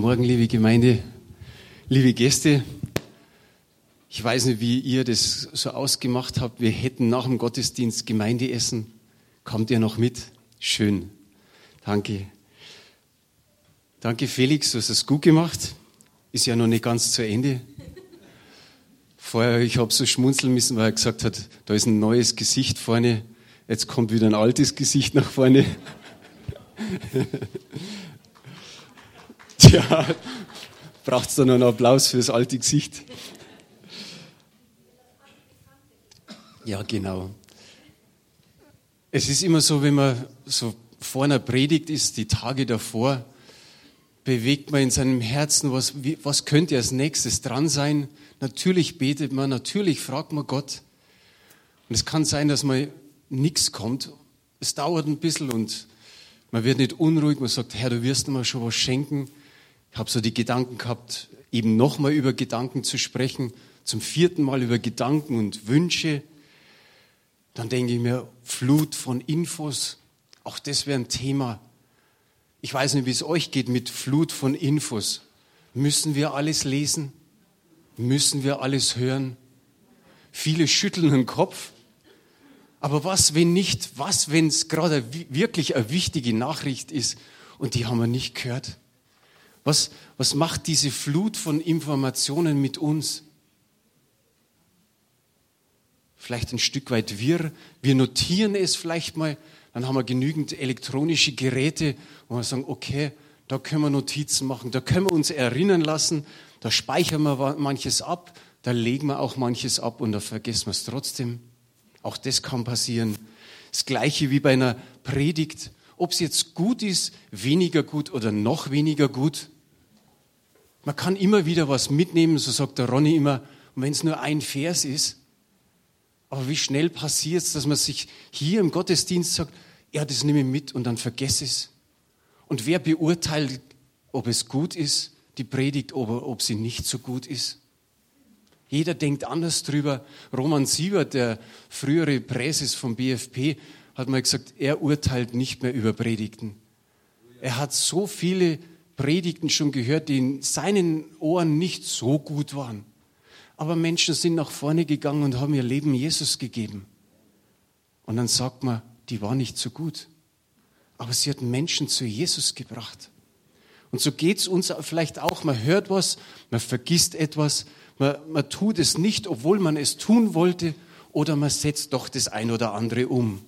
Morgen, liebe Gemeinde, liebe Gäste. Ich weiß nicht, wie ihr das so ausgemacht habt. Wir hätten nach dem Gottesdienst Gemeindeessen. Kommt ihr noch mit? Schön. Danke. Danke, Felix, du hast es gut gemacht. Ist ja noch nicht ganz zu Ende. Vorher, ich habe so schmunzeln müssen, weil er gesagt hat, da ist ein neues Gesicht vorne. Jetzt kommt wieder ein altes Gesicht nach vorne. Tja, braucht es da noch einen Applaus für das alte Gesicht? Ja, genau. Es ist immer so, wenn man so vor einer Predigt ist, die Tage davor, bewegt man in seinem Herzen, was, was könnte als nächstes dran sein. Natürlich betet man, natürlich fragt man Gott. Und es kann sein, dass man nichts kommt. Es dauert ein bisschen und man wird nicht unruhig. Man sagt, Herr, du wirst mir schon was schenken. Ich habe so die Gedanken gehabt, eben nochmal über Gedanken zu sprechen, zum vierten Mal über Gedanken und Wünsche. Dann denke ich mir, Flut von Infos, auch das wäre ein Thema. Ich weiß nicht, wie es euch geht mit Flut von Infos. Müssen wir alles lesen? Müssen wir alles hören? Viele schütteln den Kopf. Aber was, wenn nicht? Was, wenn es gerade wirklich eine wichtige Nachricht ist und die haben wir nicht gehört? Was, was macht diese Flut von Informationen mit uns? Vielleicht ein Stück weit wir. Wir notieren es vielleicht mal. Dann haben wir genügend elektronische Geräte, wo wir sagen, okay, da können wir Notizen machen, da können wir uns erinnern lassen, da speichern wir manches ab, da legen wir auch manches ab und da vergessen wir es trotzdem. Auch das kann passieren. Das gleiche wie bei einer Predigt ob es jetzt gut ist, weniger gut oder noch weniger gut. Man kann immer wieder was mitnehmen, so sagt der Ronny immer, und wenn es nur ein Vers ist. Aber wie schnell passiert es, dass man sich hier im Gottesdienst sagt, ja, das nehme ich mit und dann vergesse es. Und wer beurteilt, ob es gut ist, die Predigt, oder ob sie nicht so gut ist? Jeder denkt anders drüber. Roman Siebert, der frühere Präses vom BFP, hat mal gesagt, er urteilt nicht mehr über Predigten. Er hat so viele Predigten schon gehört, die in seinen Ohren nicht so gut waren. Aber Menschen sind nach vorne gegangen und haben ihr Leben Jesus gegeben. Und dann sagt man, die war nicht so gut. Aber sie hat Menschen zu Jesus gebracht. Und so geht es uns vielleicht auch. Man hört was, man vergisst etwas, man, man tut es nicht, obwohl man es tun wollte, oder man setzt doch das ein oder andere um.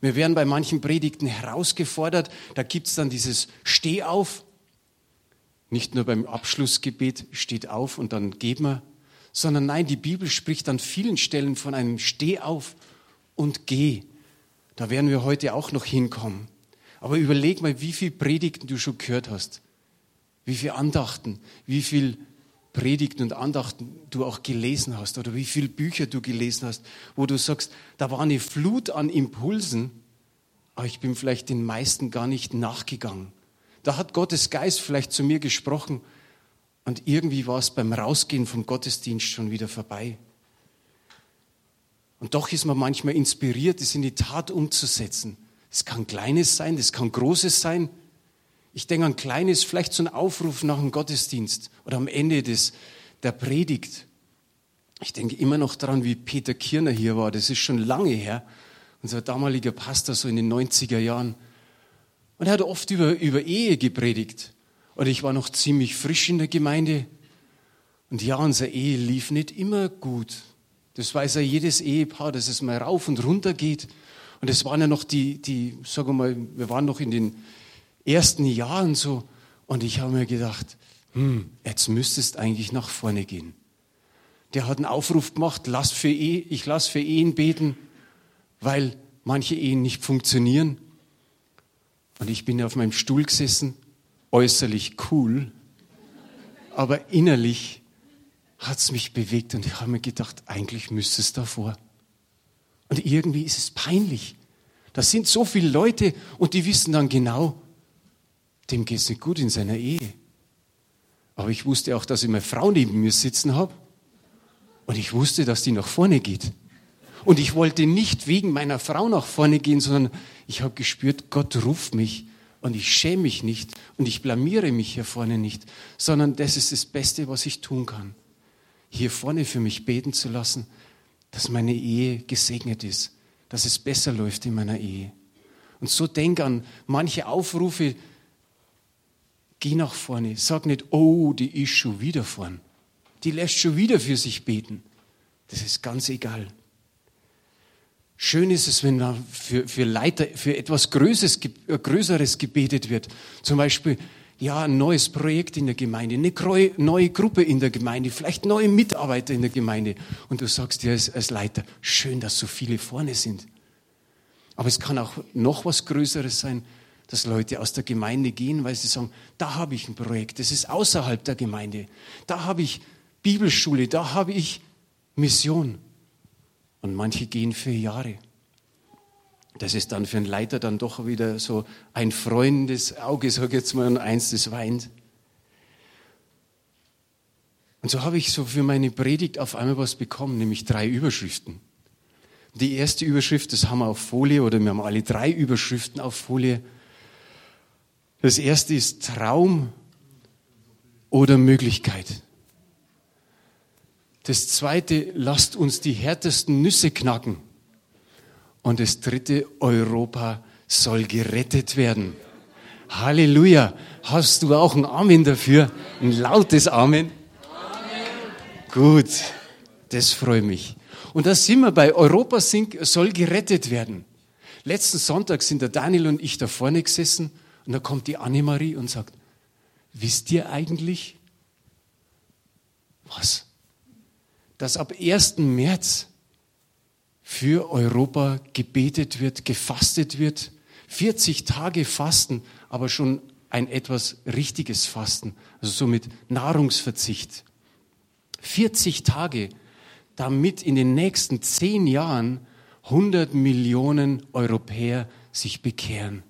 Wir werden bei manchen Predigten herausgefordert, da gibt es dann dieses Steh auf. Nicht nur beim Abschlussgebet steht auf und dann geben wir, sondern nein, die Bibel spricht an vielen Stellen von einem Steh auf und geh. Da werden wir heute auch noch hinkommen. Aber überleg mal, wie viele Predigten du schon gehört hast. Wie viele Andachten, wie viele Predigten und Andachten du auch gelesen hast oder wie viele Bücher du gelesen hast, wo du sagst, da war eine Flut an Impulsen, aber ich bin vielleicht den meisten gar nicht nachgegangen. Da hat Gottes Geist vielleicht zu mir gesprochen und irgendwie war es beim Rausgehen vom Gottesdienst schon wieder vorbei. Und doch ist man manchmal inspiriert, es in die Tat umzusetzen. Es kann Kleines sein, es kann Großes sein. Ich denke an kleines, vielleicht so ein Aufruf nach dem Gottesdienst oder am Ende des, der Predigt. Ich denke immer noch daran, wie Peter Kirner hier war. Das ist schon lange her. Unser damaliger Pastor, so in den 90er Jahren. Und er hat oft über, über Ehe gepredigt. Und ich war noch ziemlich frisch in der Gemeinde. Und ja, unsere Ehe lief nicht immer gut. Das weiß ja jedes Ehepaar, dass es mal rauf und runter geht. Und es waren ja noch die, die, sagen wir mal, wir waren noch in den ersten Jahren so. Und ich habe mir gedacht, hm, jetzt müsstest eigentlich nach vorne gehen. Der hat einen Aufruf gemacht, lass für Ehe, ich lass für Ehen beten, weil manche Ehen nicht funktionieren. Und ich bin auf meinem Stuhl gesessen, äußerlich cool, aber innerlich hat es mich bewegt und ich habe mir gedacht, eigentlich müsste es davor. Und irgendwie ist es peinlich. Da sind so viele Leute und die wissen dann genau, dem geht es nicht gut in seiner Ehe. Aber ich wusste auch, dass ich meine Frau neben mir sitzen habe. Und ich wusste, dass die nach vorne geht. Und ich wollte nicht wegen meiner Frau nach vorne gehen, sondern ich habe gespürt, Gott ruft mich. und ich schäme mich nicht und ich blamiere mich hier vorne nicht, sondern das ist das Beste, was ich tun kann. Hier vorne für mich beten zu lassen, dass meine Ehe gesegnet ist, dass es besser läuft in meiner Ehe. Und so denk an manche Aufrufe, geh nach vorne, sag nicht, oh, die ist schon wieder vorn. Die lässt schon wieder für sich beten. Das ist ganz egal. Schön ist es, wenn für, für Leiter, für etwas Größeres, äh, Größeres gebetet wird. Zum Beispiel, ja, ein neues Projekt in der Gemeinde, eine neue Gruppe in der Gemeinde, vielleicht neue Mitarbeiter in der Gemeinde. Und du sagst dir als, als Leiter, schön, dass so viele vorne sind. Aber es kann auch noch was Größeres sein, dass Leute aus der Gemeinde gehen, weil sie sagen, da habe ich ein Projekt, das ist außerhalb der Gemeinde. Da habe ich Bibelschule, da habe ich Mission. Und manche gehen für Jahre. Das ist dann für einen Leiter dann doch wieder so ein freundes Auge, sag ich jetzt mal, und eins, das weint. Und so habe ich so für meine Predigt auf einmal was bekommen, nämlich drei Überschriften. Die erste Überschrift, das haben wir auf Folie, oder wir haben alle drei Überschriften auf Folie. Das erste ist Traum oder Möglichkeit. Das zweite, lasst uns die härtesten Nüsse knacken. Und das dritte, Europa soll gerettet werden. Halleluja. Hast du auch ein Amen dafür? Ein lautes Amen? Amen. Gut, das freut mich. Und da sind wir bei Europa soll gerettet werden. Letzten Sonntag sind der Daniel und ich da vorne gesessen und da kommt die Annemarie und sagt, wisst ihr eigentlich, was? Dass ab 1. März für Europa gebetet wird, gefastet wird. 40 Tage Fasten, aber schon ein etwas richtiges Fasten, also so mit Nahrungsverzicht. 40 Tage, damit in den nächsten zehn Jahren 100 Millionen Europäer sich bekehren.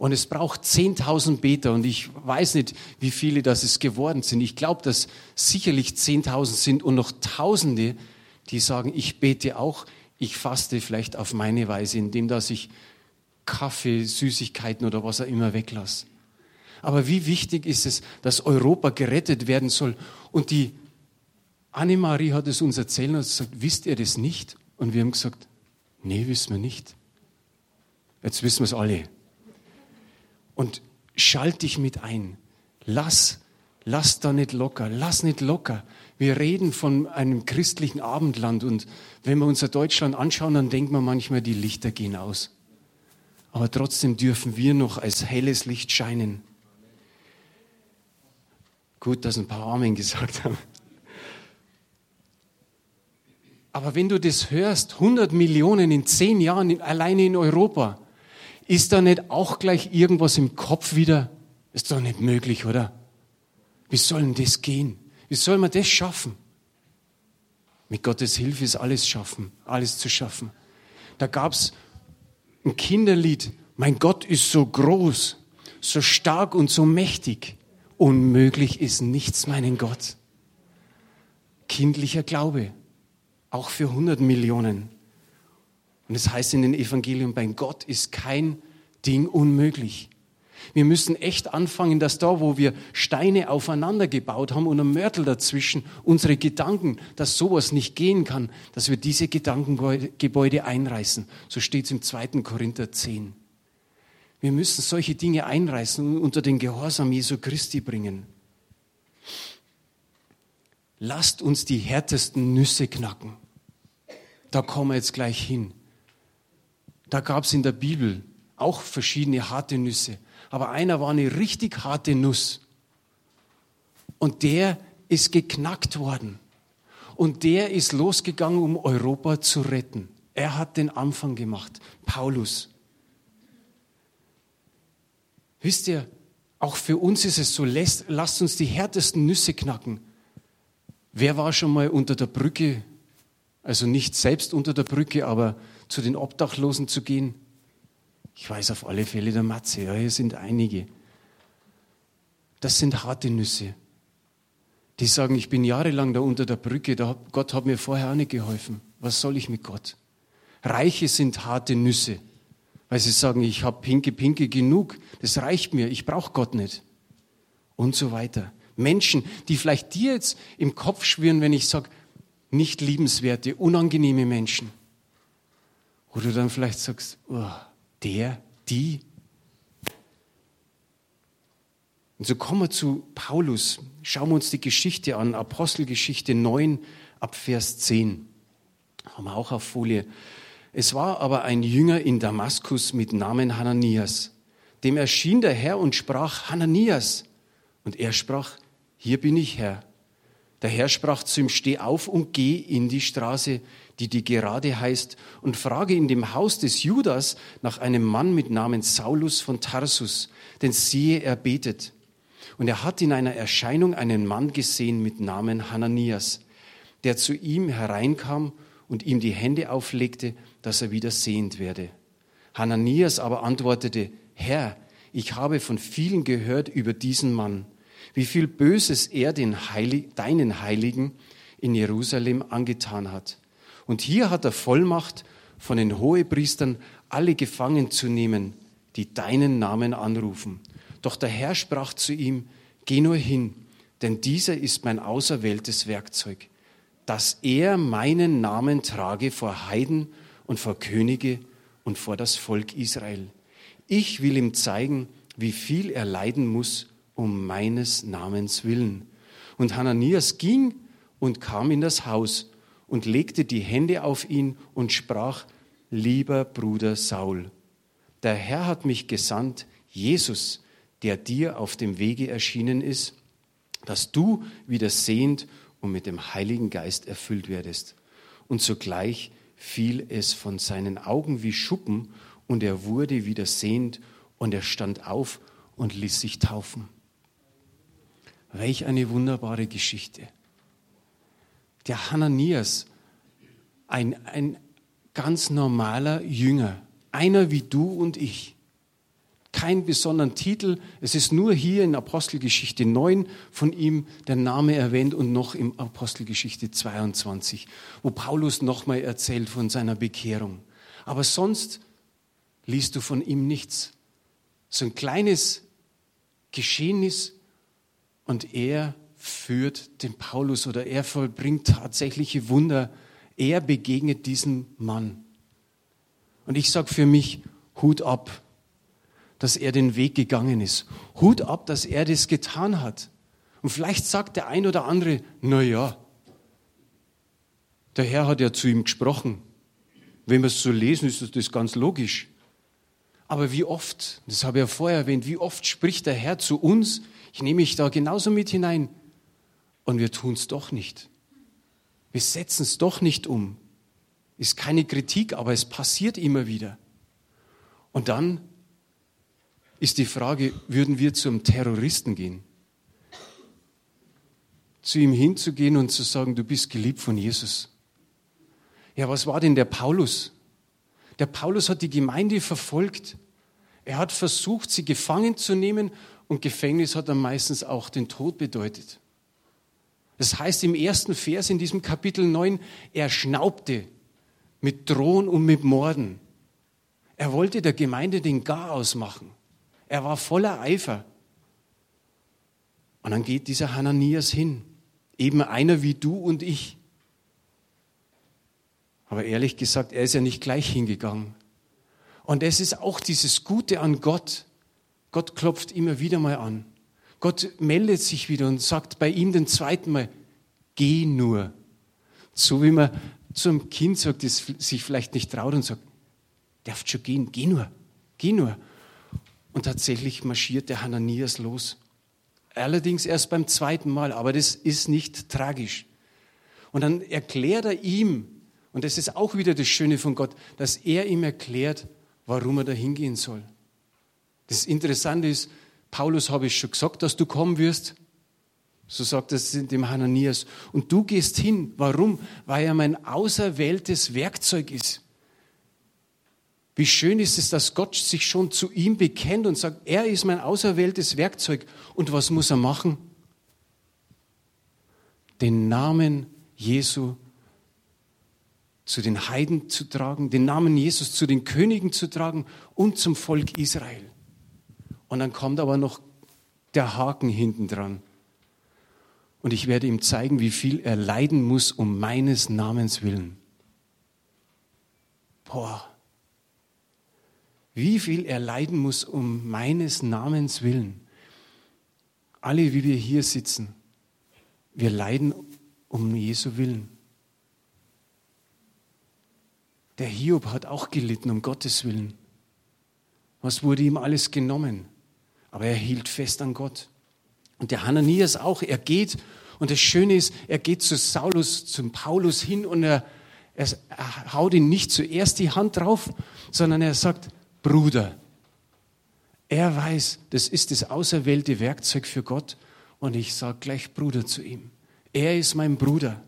Und es braucht 10.000 Beter und ich weiß nicht, wie viele das es geworden sind. Ich glaube, dass sicherlich 10.000 sind und noch Tausende, die sagen, ich bete auch, ich faste vielleicht auf meine Weise, indem dass ich Kaffee, Süßigkeiten oder was auch immer weglasse. Aber wie wichtig ist es, dass Europa gerettet werden soll? Und die Annemarie hat es uns erzählt und gesagt, wisst ihr das nicht? Und wir haben gesagt, nee, wissen wir nicht. Jetzt wissen wir es alle und schalt dich mit ein. Lass, lass da nicht locker, lass nicht locker. Wir reden von einem christlichen Abendland und wenn wir unser Deutschland anschauen, dann denkt man manchmal, die Lichter gehen aus. Aber trotzdem dürfen wir noch als helles Licht scheinen. Gut, dass ein paar Amen gesagt haben. Aber wenn du das hörst, 100 Millionen in zehn Jahren alleine in Europa, ist da nicht auch gleich irgendwas im Kopf wieder? Ist doch nicht möglich, oder? Wie soll denn das gehen? Wie soll man das schaffen? Mit Gottes Hilfe ist alles schaffen, alles zu schaffen. Da gab's ein Kinderlied. Mein Gott ist so groß, so stark und so mächtig. Unmöglich ist nichts, meinen Gott. Kindlicher Glaube, auch für 100 Millionen. Und es heißt in den Evangelien, bei Gott ist kein Ding unmöglich. Wir müssen echt anfangen, dass da, wo wir Steine aufeinander gebaut haben und ein Mörtel dazwischen, unsere Gedanken, dass sowas nicht gehen kann, dass wir diese Gedankengebäude einreißen. So steht es im 2. Korinther 10. Wir müssen solche Dinge einreißen und unter den Gehorsam Jesu Christi bringen. Lasst uns die härtesten Nüsse knacken. Da kommen wir jetzt gleich hin. Da gab es in der Bibel auch verschiedene harte Nüsse. Aber einer war eine richtig harte Nuss. Und der ist geknackt worden. Und der ist losgegangen, um Europa zu retten. Er hat den Anfang gemacht. Paulus. Wisst ihr, auch für uns ist es so, lasst, lasst uns die härtesten Nüsse knacken. Wer war schon mal unter der Brücke, also nicht selbst unter der Brücke, aber zu den Obdachlosen zu gehen? Ich weiß auf alle Fälle der Matze, ja, hier sind einige. Das sind harte Nüsse. Die sagen, ich bin jahrelang da unter der Brücke, da, Gott hat mir vorher auch nicht geholfen. Was soll ich mit Gott? Reiche sind harte Nüsse. weil sie sagen, ich habe Pinke Pinke genug, das reicht mir, ich brauche Gott nicht. Und so weiter. Menschen, die vielleicht dir jetzt im Kopf schwirren, wenn ich sage, nicht liebenswerte, unangenehme Menschen. Wo du dann vielleicht sagst, oh, der, die. Und so kommen wir zu Paulus. Schauen wir uns die Geschichte an, Apostelgeschichte 9 ab Vers 10. Haben wir auch auf Folie. Es war aber ein Jünger in Damaskus mit Namen Hananias. Dem erschien der Herr und sprach, Hananias. Und er sprach, hier bin ich Herr. Der Herr sprach zu ihm, steh auf und geh in die Straße, die die gerade heißt, und frage in dem Haus des Judas nach einem Mann mit Namen Saulus von Tarsus, denn siehe, er betet. Und er hat in einer Erscheinung einen Mann gesehen mit Namen Hananias, der zu ihm hereinkam und ihm die Hände auflegte, dass er wieder sehend werde. Hananias aber antwortete, Herr, ich habe von vielen gehört über diesen Mann wie viel Böses er den Heilig, deinen Heiligen in Jerusalem angetan hat. Und hier hat er Vollmacht von den Hohepriestern, alle gefangen zu nehmen, die deinen Namen anrufen. Doch der Herr sprach zu ihm, geh nur hin, denn dieser ist mein auserwähltes Werkzeug, dass er meinen Namen trage vor Heiden und vor Könige und vor das Volk Israel. Ich will ihm zeigen, wie viel er leiden muss um meines Namens willen. Und Hananias ging und kam in das Haus und legte die Hände auf ihn und sprach, lieber Bruder Saul, der Herr hat mich gesandt, Jesus, der dir auf dem Wege erschienen ist, dass du wieder sehend und mit dem Heiligen Geist erfüllt werdest. Und sogleich fiel es von seinen Augen wie Schuppen und er wurde wieder sehend und er stand auf und ließ sich taufen. Welch eine wunderbare Geschichte. Der Hananias, ein, ein ganz normaler Jünger, einer wie du und ich. Kein besonderen Titel, es ist nur hier in Apostelgeschichte 9 von ihm der Name erwähnt und noch im Apostelgeschichte 22, wo Paulus nochmal erzählt von seiner Bekehrung. Aber sonst liest du von ihm nichts. So ein kleines Geschehnis und er führt den Paulus oder er vollbringt tatsächliche Wunder. Er begegnet diesem Mann. Und ich sage für mich, Hut ab, dass er den Weg gegangen ist. Hut ab, dass er das getan hat. Und vielleicht sagt der ein oder andere, na ja, der Herr hat ja zu ihm gesprochen. Wenn wir es so lesen, ist das ganz logisch. Aber wie oft, das habe ich ja vorher erwähnt, wie oft spricht der Herr zu uns ich nehme mich da genauso mit hinein. Und wir tun es doch nicht. Wir setzen es doch nicht um. Ist keine Kritik, aber es passiert immer wieder. Und dann ist die Frage, würden wir zum Terroristen gehen? Zu ihm hinzugehen und zu sagen, du bist geliebt von Jesus. Ja, was war denn der Paulus? Der Paulus hat die Gemeinde verfolgt. Er hat versucht, sie gefangen zu nehmen und Gefängnis hat dann meistens auch den Tod bedeutet. Das heißt im ersten Vers in diesem Kapitel 9, er schnaubte mit Drohen und mit Morden. Er wollte der Gemeinde den Garaus machen. Er war voller Eifer. Und dann geht dieser Hananias hin, eben einer wie du und ich. Aber ehrlich gesagt, er ist ja nicht gleich hingegangen. Und es ist auch dieses Gute an Gott. Gott klopft immer wieder mal an. Gott meldet sich wieder und sagt bei ihm den zweiten Mal, geh nur. So wie man zum Kind sagt, das sich vielleicht nicht traut und sagt, darfst schon gehen, geh nur, geh nur. Und tatsächlich marschiert der Hananias los. Allerdings erst beim zweiten Mal, aber das ist nicht tragisch. Und dann erklärt er ihm, und das ist auch wieder das Schöne von Gott, dass er ihm erklärt, warum er da hingehen soll. Das Interessante ist, Paulus habe ich schon gesagt, dass du kommen wirst. So sagt es dem Hananias. Und du gehst hin. Warum? Weil er mein auserwähltes Werkzeug ist. Wie schön ist es, dass Gott sich schon zu ihm bekennt und sagt, er ist mein auserwähltes Werkzeug. Und was muss er machen? Den Namen Jesu zu den Heiden zu tragen, den Namen Jesus zu den Königen zu tragen und zum Volk Israel. Und dann kommt aber noch der Haken hinten dran. Und ich werde ihm zeigen, wie viel er leiden muss um meines Namens willen. Boah. Wie viel er leiden muss um meines Namens willen. Alle, wie wir hier sitzen, wir leiden um Jesu willen. Der Hiob hat auch gelitten um Gottes Willen. Was wurde ihm alles genommen? Aber er hielt fest an Gott. Und der Hananias auch. Er geht, und das Schöne ist, er geht zu Saulus, zum Paulus hin und er, er, er haut ihn nicht zuerst die Hand drauf, sondern er sagt, Bruder. Er weiß, das ist das auserwählte Werkzeug für Gott. Und ich sage gleich Bruder zu ihm. Er ist mein Bruder.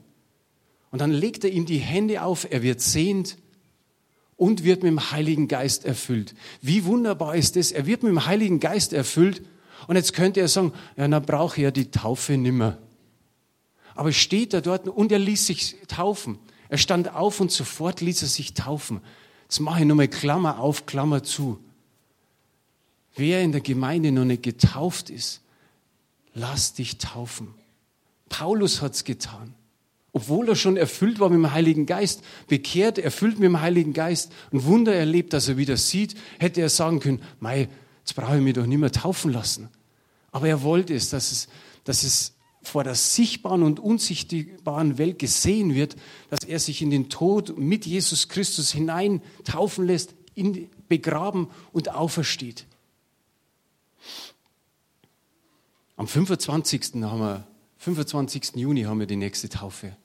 Und dann legt er ihm die Hände auf, er wird sehend und wird mit dem Heiligen Geist erfüllt. Wie wunderbar ist das? Er wird mit dem Heiligen Geist erfüllt und jetzt könnte er sagen, ja, dann brauche ich ja die Taufe nimmer. Aber steht er dort und er ließ sich taufen. Er stand auf und sofort ließ er sich taufen. Jetzt mache ich nochmal Klammer auf, Klammer zu. Wer in der Gemeinde noch nicht getauft ist, lass dich taufen. Paulus hat es getan. Obwohl er schon erfüllt war mit dem Heiligen Geist, bekehrt, erfüllt mit dem Heiligen Geist, ein Wunder erlebt, dass er wieder sieht, hätte er sagen können, mei, jetzt brauche ich mich doch nicht mehr taufen lassen. Aber er wollte es, dass es, dass es vor der sichtbaren und unsichtbaren Welt gesehen wird, dass er sich in den Tod mit Jesus Christus hinein taufen lässt, in, begraben und aufersteht. Am 25. haben wir 25. Juni haben wir die nächste Taufe.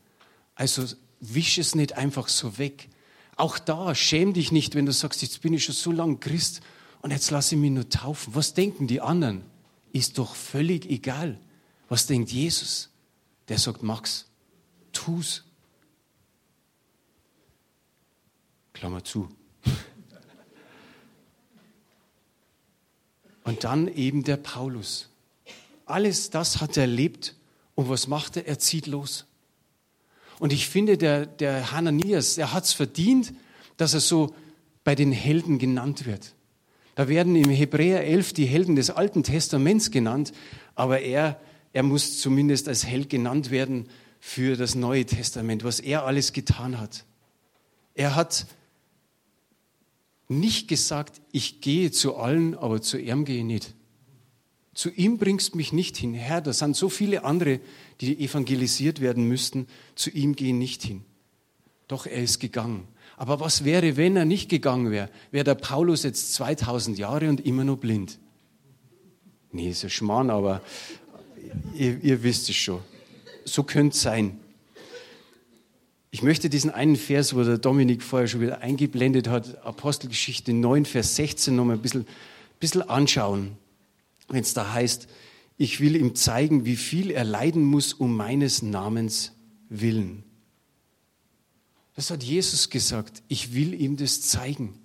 Also wisch es nicht einfach so weg. Auch da, schäm dich nicht, wenn du sagst, jetzt bin ich schon so lange Christ und jetzt lasse ich mich nur taufen. Was denken die anderen? Ist doch völlig egal. Was denkt Jesus? Der sagt, Max, tu's. Klammer zu. Und dann eben der Paulus. Alles das hat er erlebt. Und was macht er? Er zieht los. Und ich finde, der, der Hananias, der hat es verdient, dass er so bei den Helden genannt wird. Da werden im Hebräer 11 die Helden des Alten Testaments genannt, aber er, er muss zumindest als Held genannt werden für das Neue Testament, was er alles getan hat. Er hat nicht gesagt, ich gehe zu allen, aber zu ihm gehe ich nicht. Zu ihm bringst mich nicht hin. Herr, da sind so viele andere, die evangelisiert werden müssten. Zu ihm gehen nicht hin. Doch er ist gegangen. Aber was wäre, wenn er nicht gegangen wäre? Wäre der Paulus jetzt 2000 Jahre und immer noch blind? Nee, ist ein Schmarrn, aber ihr, ihr wisst es schon. So könnte es sein. Ich möchte diesen einen Vers, wo der Dominik vorher schon wieder eingeblendet hat, Apostelgeschichte 9, Vers 16, noch mal ein bisschen, bisschen anschauen wenn es da heißt, ich will ihm zeigen, wie viel er leiden muss um meines Namens willen. Das hat Jesus gesagt. Ich will ihm das zeigen.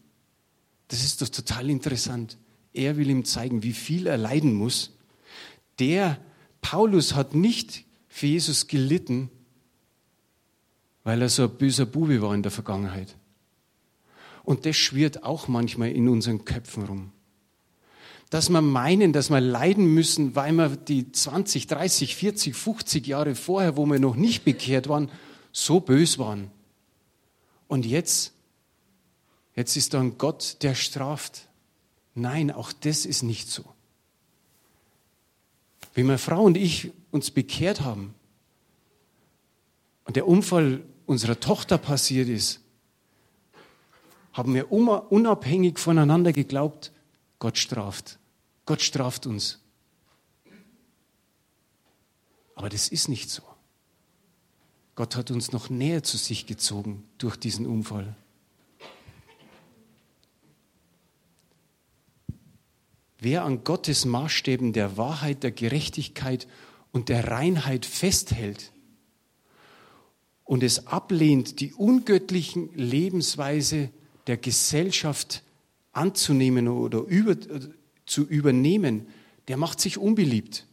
Das ist doch total interessant. Er will ihm zeigen, wie viel er leiden muss. Der Paulus hat nicht für Jesus gelitten, weil er so ein böser Bube war in der Vergangenheit. Und das schwirrt auch manchmal in unseren Köpfen rum dass wir meinen, dass wir leiden müssen, weil wir die 20, 30, 40, 50 Jahre vorher, wo wir noch nicht bekehrt waren, so bös waren. Und jetzt, jetzt ist da ein Gott, der straft. Nein, auch das ist nicht so. Wie meine Frau und ich uns bekehrt haben und der Unfall unserer Tochter passiert ist, haben wir unabhängig voneinander geglaubt, Gott straft. Gott straft uns. Aber das ist nicht so. Gott hat uns noch näher zu sich gezogen durch diesen Unfall. Wer an Gottes Maßstäben der Wahrheit, der Gerechtigkeit und der Reinheit festhält und es ablehnt, die ungöttlichen Lebensweise der Gesellschaft anzunehmen oder über, zu übernehmen, der macht sich unbeliebt.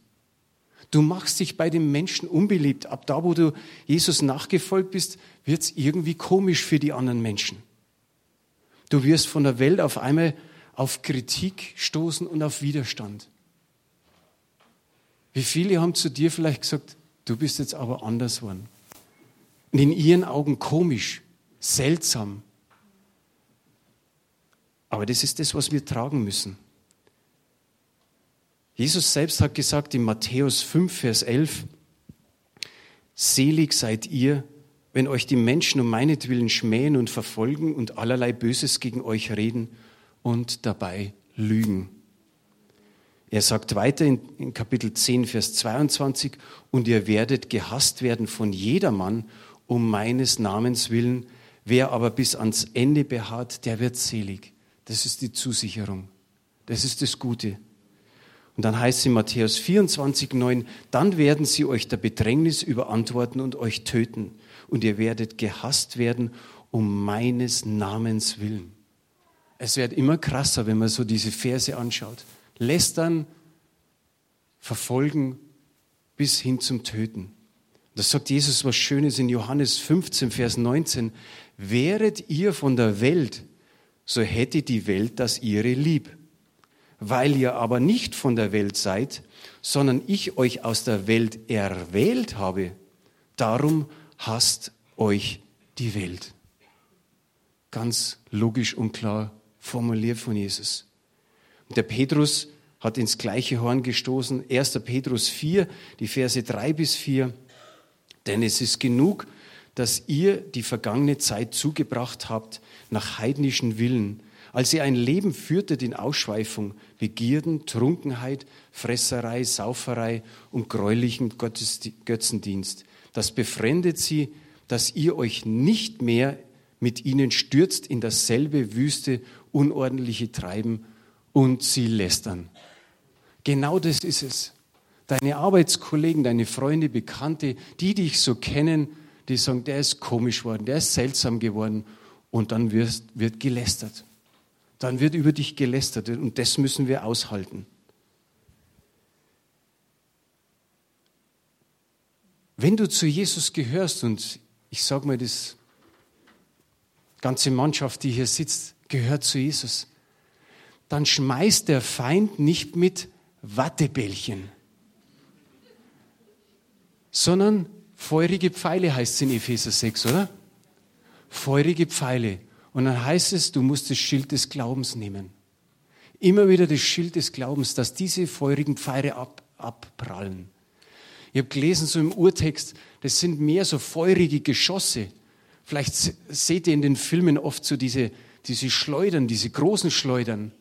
Du machst dich bei den Menschen unbeliebt. Ab da, wo du Jesus nachgefolgt bist, wird es irgendwie komisch für die anderen Menschen. Du wirst von der Welt auf einmal auf Kritik stoßen und auf Widerstand. Wie viele haben zu dir vielleicht gesagt, du bist jetzt aber anders worden. Und in ihren Augen komisch, seltsam. Aber das ist das, was wir tragen müssen. Jesus selbst hat gesagt in Matthäus 5, Vers 11, Selig seid ihr, wenn euch die Menschen um meinetwillen schmähen und verfolgen und allerlei Böses gegen euch reden und dabei lügen. Er sagt weiter in, in, Kapitel 10, Vers 22, und ihr werdet gehasst werden von jedermann um meines Namens willen. Wer aber bis ans Ende beharrt, der wird selig. Das ist die Zusicherung. Das ist das Gute. Und dann heißt es in Matthäus 24, 9, dann werden sie euch der Bedrängnis überantworten und euch töten. Und ihr werdet gehasst werden um meines Namens willen. Es wird immer krasser, wenn man so diese Verse anschaut. Lästern, verfolgen bis hin zum Töten. Das sagt Jesus was Schönes in Johannes 15, Vers 19. Wäret ihr von der Welt, so hätte die Welt das ihre lieb weil ihr aber nicht von der Welt seid, sondern ich euch aus der Welt erwählt habe, darum hasst euch die Welt. Ganz logisch und klar formuliert von Jesus. Und der Petrus hat ins gleiche Horn gestoßen. 1. Petrus 4, die Verse 3 bis 4. Denn es ist genug, dass ihr die vergangene Zeit zugebracht habt nach heidnischen Willen, als ihr ein Leben führtet in Ausschweifung, Begierden, Trunkenheit, Fresserei, Sauferei und gräulichen Götzendienst. Das befremdet sie, dass ihr euch nicht mehr mit ihnen stürzt in dasselbe wüste, unordentliche Treiben und sie lästern. Genau das ist es. Deine Arbeitskollegen, deine Freunde, Bekannte, die dich so kennen, die sagen, der ist komisch worden, der ist seltsam geworden und dann wird, wird gelästert dann wird über dich gelästert und das müssen wir aushalten. Wenn du zu Jesus gehörst und ich sage mal, das ganze Mannschaft, die hier sitzt, gehört zu Jesus, dann schmeißt der Feind nicht mit Wattebällchen, sondern feurige Pfeile heißt es in Epheser 6, oder? Feurige Pfeile. Und dann heißt es, du musst das Schild des Glaubens nehmen. Immer wieder das Schild des Glaubens, dass diese feurigen Pfeile ab, abprallen. Ich habe gelesen, so im Urtext, das sind mehr so feurige Geschosse. Vielleicht seht ihr in den Filmen oft so diese, diese Schleudern, diese großen Schleudern,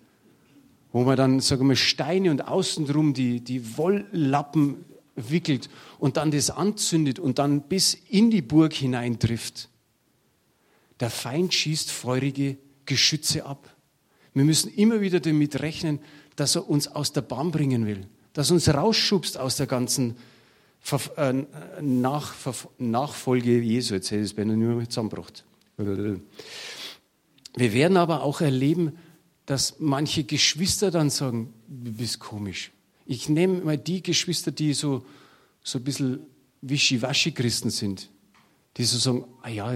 wo man dann, sagen wir Steine und außenrum die, die Wolllappen wickelt und dann das anzündet und dann bis in die Burg hineintrifft. Der Feind schießt feurige Geschütze ab. Wir müssen immer wieder damit rechnen, dass er uns aus der Bahn bringen will, dass er uns rausschubst aus der ganzen äh, Nach Nachfolge Jesu. Jetzt hätte ich es bei nur zusammengebracht. Wir werden aber auch erleben, dass manche Geschwister dann sagen, du bist komisch. Ich nehme mal die Geschwister, die so, so ein bisschen Wischiwaschi-Christen sind, die so sagen, ah ja,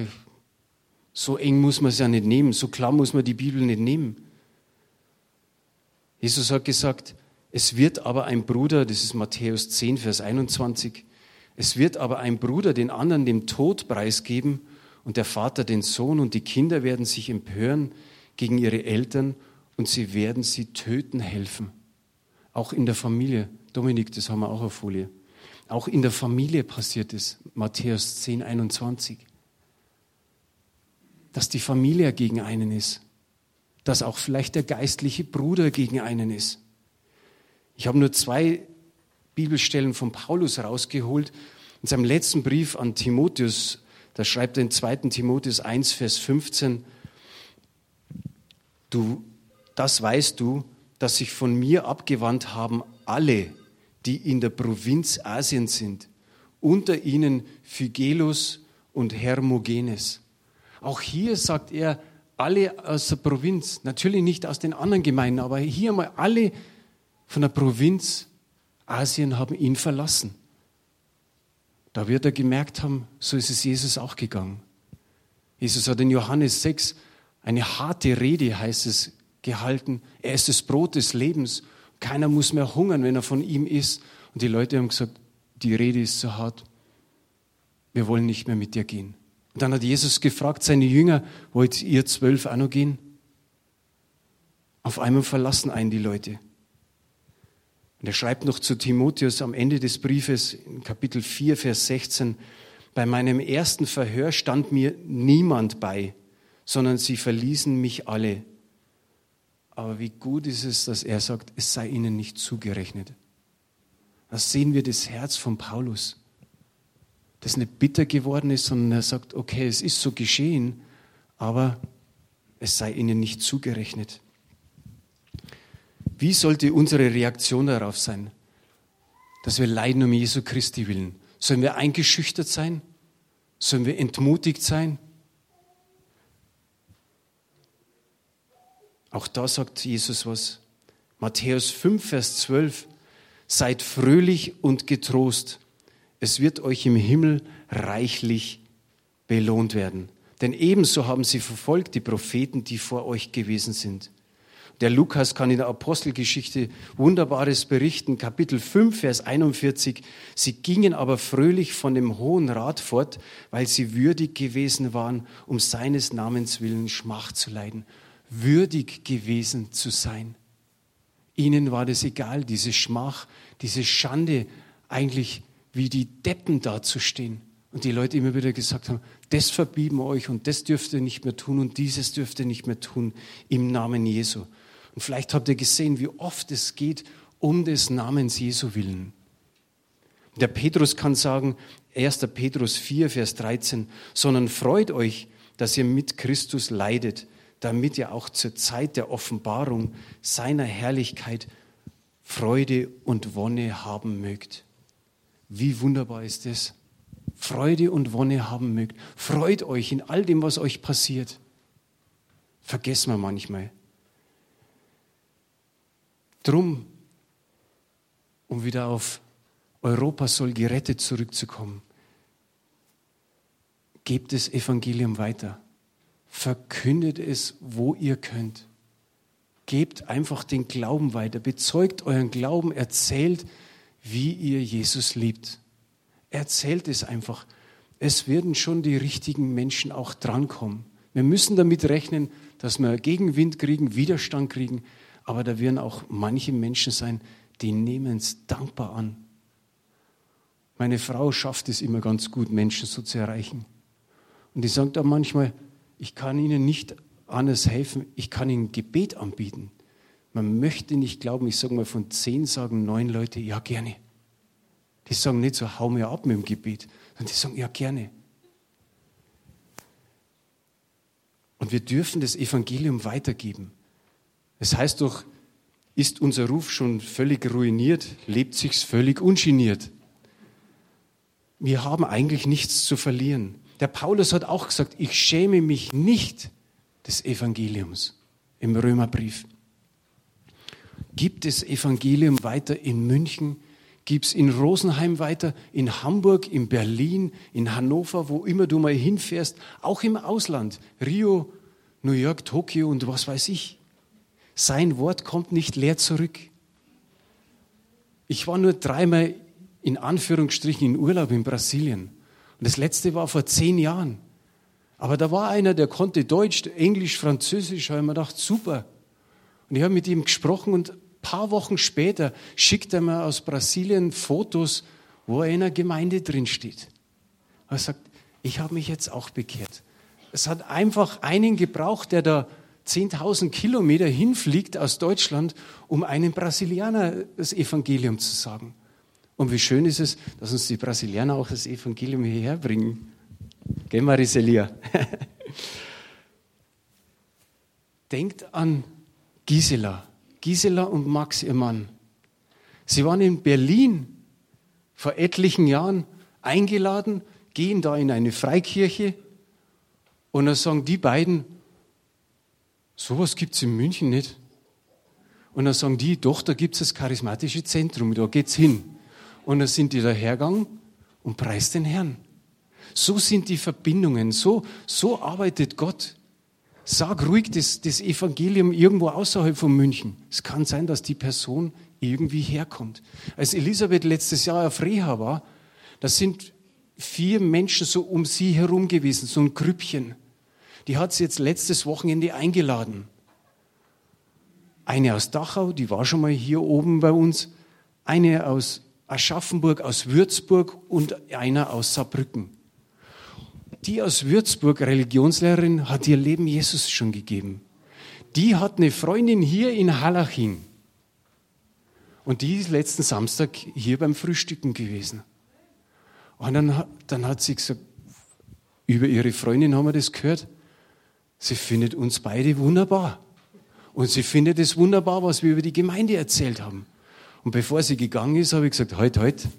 so eng muss man es ja nicht nehmen, so klar muss man die Bibel nicht nehmen. Jesus hat gesagt, es wird aber ein Bruder, das ist Matthäus 10, Vers 21, es wird aber ein Bruder den anderen dem Tod preisgeben und der Vater den Sohn und die Kinder werden sich empören gegen ihre Eltern und sie werden sie töten helfen. Auch in der Familie. Dominik, das haben wir auch auf Folie. Auch in der Familie passiert es. Matthäus 10, 21 dass die Familie gegen einen ist, dass auch vielleicht der geistliche Bruder gegen einen ist. Ich habe nur zwei Bibelstellen von Paulus rausgeholt. In seinem letzten Brief an Timotheus, da schreibt er in 2. Timotheus 1, Vers 15, du, das weißt du, dass sich von mir abgewandt haben alle, die in der Provinz Asien sind, unter ihnen Phygelus und Hermogenes. Auch hier sagt er, alle aus der Provinz, natürlich nicht aus den anderen Gemeinden, aber hier mal alle von der Provinz Asien haben ihn verlassen. Da wird er gemerkt haben, so ist es Jesus auch gegangen. Jesus hat in Johannes 6 eine harte Rede, heißt es, gehalten. Er ist das Brot des Lebens. Keiner muss mehr hungern, wenn er von ihm isst. Und die Leute haben gesagt, die Rede ist zu hart. Wir wollen nicht mehr mit dir gehen. Und dann hat Jesus gefragt, seine Jünger, wollt ihr zwölf auch noch gehen? Auf einmal verlassen einen die Leute. Und er schreibt noch zu Timotheus am Ende des Briefes in Kapitel 4, Vers 16, bei meinem ersten Verhör stand mir niemand bei, sondern sie verließen mich alle. Aber wie gut ist es, dass er sagt, es sei ihnen nicht zugerechnet. Da sehen wir das Herz von Paulus, das nicht bitter geworden ist, sondern er sagt, okay, es ist so geschehen, aber es sei ihnen nicht zugerechnet. Wie sollte unsere Reaktion darauf sein, dass wir leiden um Jesu Christi willen? Sollen wir eingeschüchtert sein? Sollen wir entmutigt sein? Auch da sagt Jesus was. Matthäus 5, Vers 12. Seid fröhlich und getrost. Es wird euch im Himmel reichlich belohnt werden. Denn ebenso haben sie verfolgt die Propheten, die vor euch gewesen sind. Der Lukas kann in der Apostelgeschichte Wunderbares berichten. Kapitel 5, Vers 41. Sie gingen aber fröhlich von dem Hohen Rat fort, weil sie würdig gewesen waren, um seines Namens willen Schmach zu leiden. Würdig gewesen zu sein. Ihnen war das egal, diese Schmach, diese Schande, eigentlich wie die Deppen dazustehen. Und die Leute immer wieder gesagt haben, das verbieten wir euch und das dürft ihr nicht mehr tun und dieses dürft ihr nicht mehr tun im Namen Jesu. Und vielleicht habt ihr gesehen, wie oft es geht um des Namens Jesu willen. Der Petrus kann sagen, 1. Petrus 4, Vers 13, sondern freut euch, dass ihr mit Christus leidet, damit ihr auch zur Zeit der Offenbarung seiner Herrlichkeit Freude und Wonne haben mögt. Wie wunderbar ist das? Freude und Wonne haben mögt. Freut euch in all dem, was euch passiert. Vergessen wir manchmal. Drum, um wieder auf Europa soll gerettet zurückzukommen, gebt das Evangelium weiter. Verkündet es, wo ihr könnt. Gebt einfach den Glauben weiter. Bezeugt euren Glauben. Erzählt, wie ihr Jesus liebt. Erzählt es einfach. Es werden schon die richtigen Menschen auch drankommen. Wir müssen damit rechnen, dass wir Gegenwind kriegen, Widerstand kriegen. Aber da werden auch manche Menschen sein, die nehmen es dankbar an. Meine Frau schafft es immer ganz gut, Menschen so zu erreichen. Und die sagt auch manchmal, ich kann ihnen nicht anders helfen, ich kann ihnen Gebet anbieten. Man möchte nicht glauben, ich sage mal, von zehn sagen neun Leute, ja gerne. Die sagen nicht so, hau mir ab mit dem Gebet, sondern die sagen, ja gerne. Und wir dürfen das Evangelium weitergeben. Es heißt doch, ist unser Ruf schon völlig ruiniert, lebt sich's völlig ungeniert. Wir haben eigentlich nichts zu verlieren. Der Paulus hat auch gesagt, ich schäme mich nicht des Evangeliums im Römerbrief. Gibt es Evangelium weiter in München? Gibt es in Rosenheim weiter, in Hamburg, in Berlin, in Hannover, wo immer du mal hinfährst, auch im Ausland, Rio, New York, Tokio und was weiß ich. Sein Wort kommt nicht leer zurück. Ich war nur dreimal in Anführungsstrichen in Urlaub in Brasilien. Und das letzte war vor zehn Jahren. Aber da war einer, der konnte Deutsch, Englisch, Französisch. Da habe ich mir gedacht, super. Und ich habe mit ihm gesprochen und ein paar Wochen später schickt er mir aus Brasilien Fotos, wo er in einer Gemeinde drin steht. Er sagt, ich habe mich jetzt auch bekehrt. Es hat einfach einen gebraucht, der da 10.000 Kilometer hinfliegt aus Deutschland, um einem Brasilianer das Evangelium zu sagen. Und wie schön ist es, dass uns die Brasilianer auch das Evangelium hierher bringen. Gell, Mariselia? Denkt an Gisela. Gisela und Max, ihr Mann. Sie waren in Berlin vor etlichen Jahren eingeladen, gehen da in eine Freikirche und dann sagen die beiden, Sowas gibt es in München nicht. Und dann sagen die, doch, da gibt es das charismatische Zentrum, da geht's hin. Und dann sind die da hergegangen und preist den Herrn. So sind die Verbindungen, so, so arbeitet Gott. Sag ruhig das, das Evangelium irgendwo außerhalb von München. Es kann sein, dass die Person irgendwie herkommt. Als Elisabeth letztes Jahr auf Reha war, da sind vier Menschen so um sie herum gewesen, so ein Grüppchen. Die hat sie jetzt letztes Wochenende eingeladen. Eine aus Dachau, die war schon mal hier oben bei uns. Eine aus Aschaffenburg, aus Würzburg und einer aus Saarbrücken. Die aus Würzburg, Religionslehrerin, hat ihr Leben Jesus schon gegeben. Die hat eine Freundin hier in Hallaching. Und die ist letzten Samstag hier beim Frühstücken gewesen. Und dann, dann hat sie gesagt, über ihre Freundin haben wir das gehört. Sie findet uns beide wunderbar. Und sie findet es wunderbar, was wir über die Gemeinde erzählt haben. Und bevor sie gegangen ist, habe ich gesagt, halt, halt,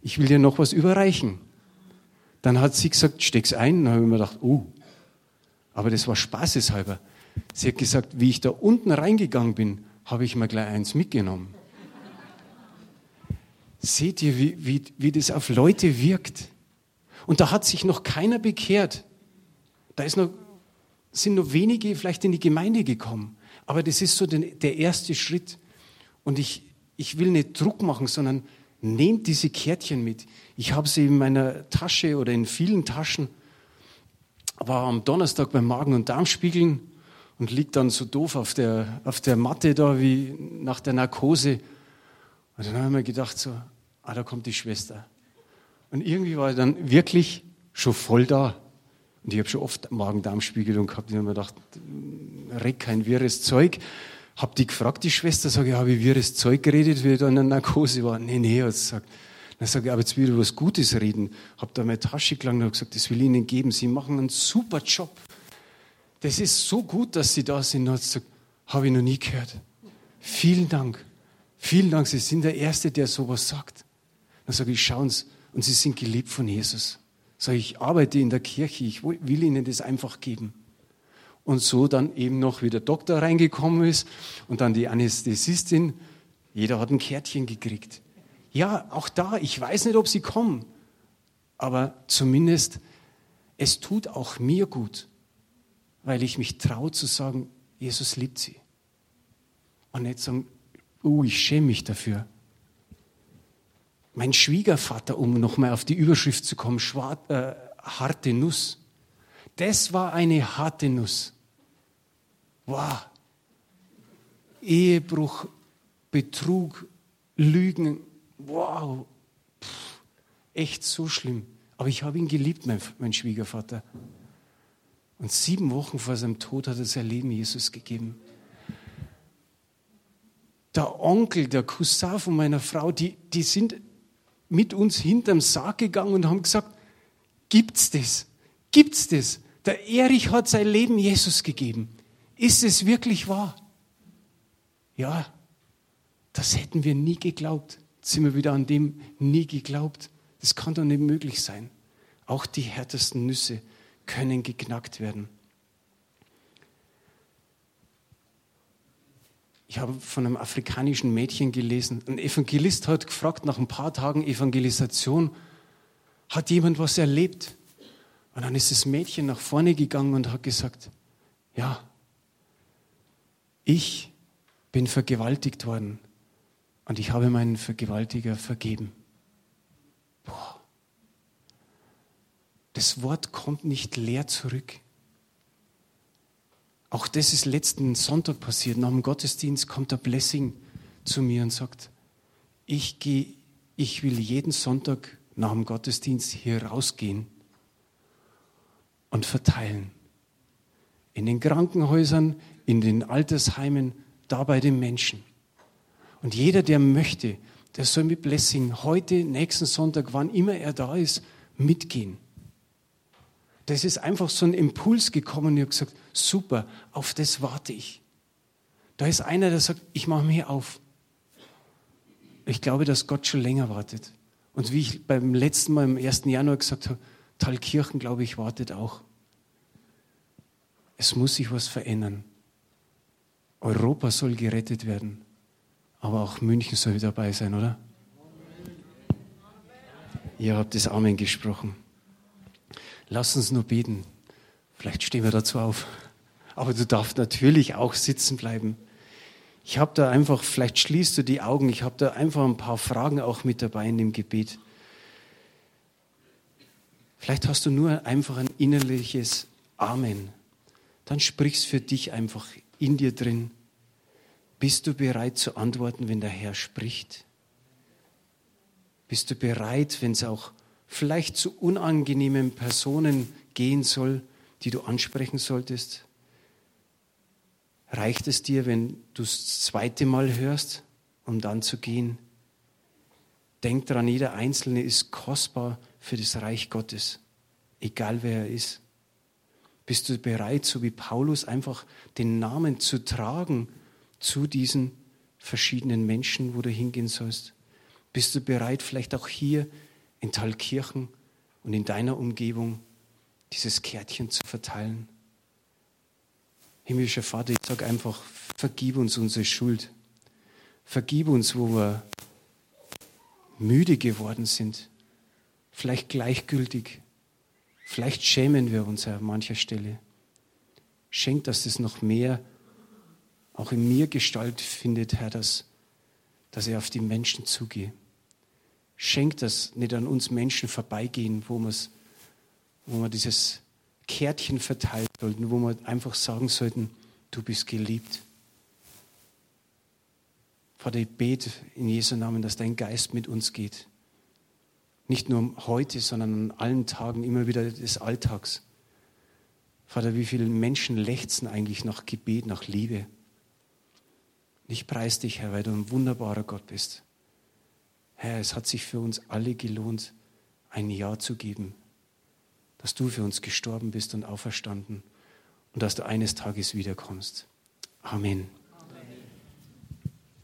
ich will dir noch was überreichen. Dann hat sie gesagt, steck's ein. Dann habe ich mir gedacht, oh, aber das war spaßeshalber. Sie hat gesagt, wie ich da unten reingegangen bin, habe ich mir gleich eins mitgenommen. Seht ihr, wie, wie, wie das auf Leute wirkt? Und da hat sich noch keiner bekehrt. Da ist noch, sind nur wenige vielleicht in die Gemeinde gekommen. Aber das ist so den, der erste Schritt. Und ich, ich will nicht Druck machen, sondern nehmt diese Kärtchen mit. Ich habe sie in meiner Tasche oder in vielen Taschen. War am Donnerstag beim Magen- und Darmspiegeln und liegt dann so doof auf der, auf der Matte da wie nach der Narkose. Und dann habe ich mir gedacht so, ah, da kommt die Schwester. Und irgendwie war ich dann wirklich schon voll da. Und ich habe schon oft Magen-Darm-Spiegelung gehabt. Ich habe mir gedacht, reck kein wirres Zeug. Hab die gefragt, die Schwester, sage ich, habe ich wirres Zeug geredet, wie ich da in der Narkose war? Nee, nee, hat sie gesagt. Dann sage ich, aber jetzt will ich was Gutes reden. Hab da meine Tasche gelangt und gesagt, das will ich Ihnen geben. Sie machen einen super Job. Das ist so gut, dass Sie da sind. Dann hat sie gesagt, habe ich noch nie gehört. Vielen Dank. Vielen Dank. Sie sind der Erste, der sowas sagt. Dann sage ich, schauen Sie, und Sie sind geliebt von Jesus. Sage ich, arbeite in der Kirche, ich will Ihnen das einfach geben. Und so dann eben noch, wie der Doktor reingekommen ist und dann die Anästhesistin, jeder hat ein Kärtchen gekriegt. Ja, auch da, ich weiß nicht, ob Sie kommen, aber zumindest, es tut auch mir gut, weil ich mich traue zu sagen, Jesus liebt Sie. Und nicht sagen, oh, ich schäme mich dafür. Mein Schwiegervater, um nochmal auf die Überschrift zu kommen, schwar, äh, harte Nuss. Das war eine harte Nuss. Wow. Ehebruch, Betrug, Lügen. Wow. Pff, echt so schlimm. Aber ich habe ihn geliebt, mein, mein Schwiegervater. Und sieben Wochen vor seinem Tod hat er sein Leben Jesus gegeben. Der Onkel, der Cousin von meiner Frau, die, die sind mit uns hinterm Sarg gegangen und haben gesagt, gibt's das? Gibt's das? Der Erich hat sein Leben Jesus gegeben. Ist es wirklich wahr? Ja, das hätten wir nie geglaubt. Jetzt sind wir wieder an dem nie geglaubt. Das kann doch nicht möglich sein. Auch die härtesten Nüsse können geknackt werden. Ich habe von einem afrikanischen Mädchen gelesen. Ein Evangelist hat gefragt, nach ein paar Tagen Evangelisation, hat jemand was erlebt? Und dann ist das Mädchen nach vorne gegangen und hat gesagt, ja, ich bin vergewaltigt worden und ich habe meinen Vergewaltiger vergeben. Boah. Das Wort kommt nicht leer zurück. Auch das ist letzten Sonntag passiert. Nach dem Gottesdienst kommt der Blessing zu mir und sagt, ich gehe, ich will jeden Sonntag nach dem Gottesdienst hier rausgehen und verteilen. In den Krankenhäusern, in den Altersheimen, da bei den Menschen. Und jeder, der möchte, der soll mit Blessing heute, nächsten Sonntag, wann immer er da ist, mitgehen. Das ist einfach so ein Impuls gekommen ich habe gesagt, super, auf das warte ich. Da ist einer, der sagt, ich mache mir auf. Ich glaube, dass Gott schon länger wartet. Und wie ich beim letzten Mal im 1. Januar gesagt habe, Thalkirchen, glaube ich, wartet auch. Es muss sich was verändern. Europa soll gerettet werden, aber auch München soll dabei sein, oder? Ihr habt das Amen gesprochen. Lass uns nur beten. Vielleicht stehen wir dazu auf. Aber du darfst natürlich auch sitzen bleiben. Ich habe da einfach, vielleicht schließt du die Augen, ich habe da einfach ein paar Fragen auch mit dabei in dem Gebet. Vielleicht hast du nur einfach ein innerliches Amen. Dann sprichst für dich einfach in dir drin. Bist du bereit zu antworten, wenn der Herr spricht? Bist du bereit, wenn es auch vielleicht zu unangenehmen Personen gehen soll, die du ansprechen solltest? Reicht es dir, wenn du das zweite Mal hörst, um dann zu gehen? Denk daran, jeder Einzelne ist kostbar für das Reich Gottes, egal wer er ist. Bist du bereit, so wie Paulus, einfach den Namen zu tragen zu diesen verschiedenen Menschen, wo du hingehen sollst? Bist du bereit, vielleicht auch hier in Thalkirchen und in deiner Umgebung dieses Kärtchen zu verteilen? Himmlischer Vater, ich sage einfach, vergib uns unsere Schuld. Vergib uns, wo wir müde geworden sind, vielleicht gleichgültig, vielleicht schämen wir uns an mancher Stelle. Schenk, dass es noch mehr auch in mir Gestalt findet, Herr, dass, dass ich auf die Menschen zugehe. Schenk, dass nicht an uns Menschen vorbeigehen, wo, wo wir dieses Kärtchen verteilen sollten, wo wir einfach sagen sollten, du bist geliebt. Vater, ich bete in Jesu Namen, dass dein Geist mit uns geht. Nicht nur heute, sondern an allen Tagen, immer wieder des Alltags. Vater, wie viele Menschen lechzen eigentlich nach Gebet, nach Liebe. Ich preise dich, Herr, weil du ein wunderbarer Gott bist. Herr, es hat sich für uns alle gelohnt, ein Ja zu geben dass du für uns gestorben bist und auferstanden und dass du eines Tages wiederkommst. Amen.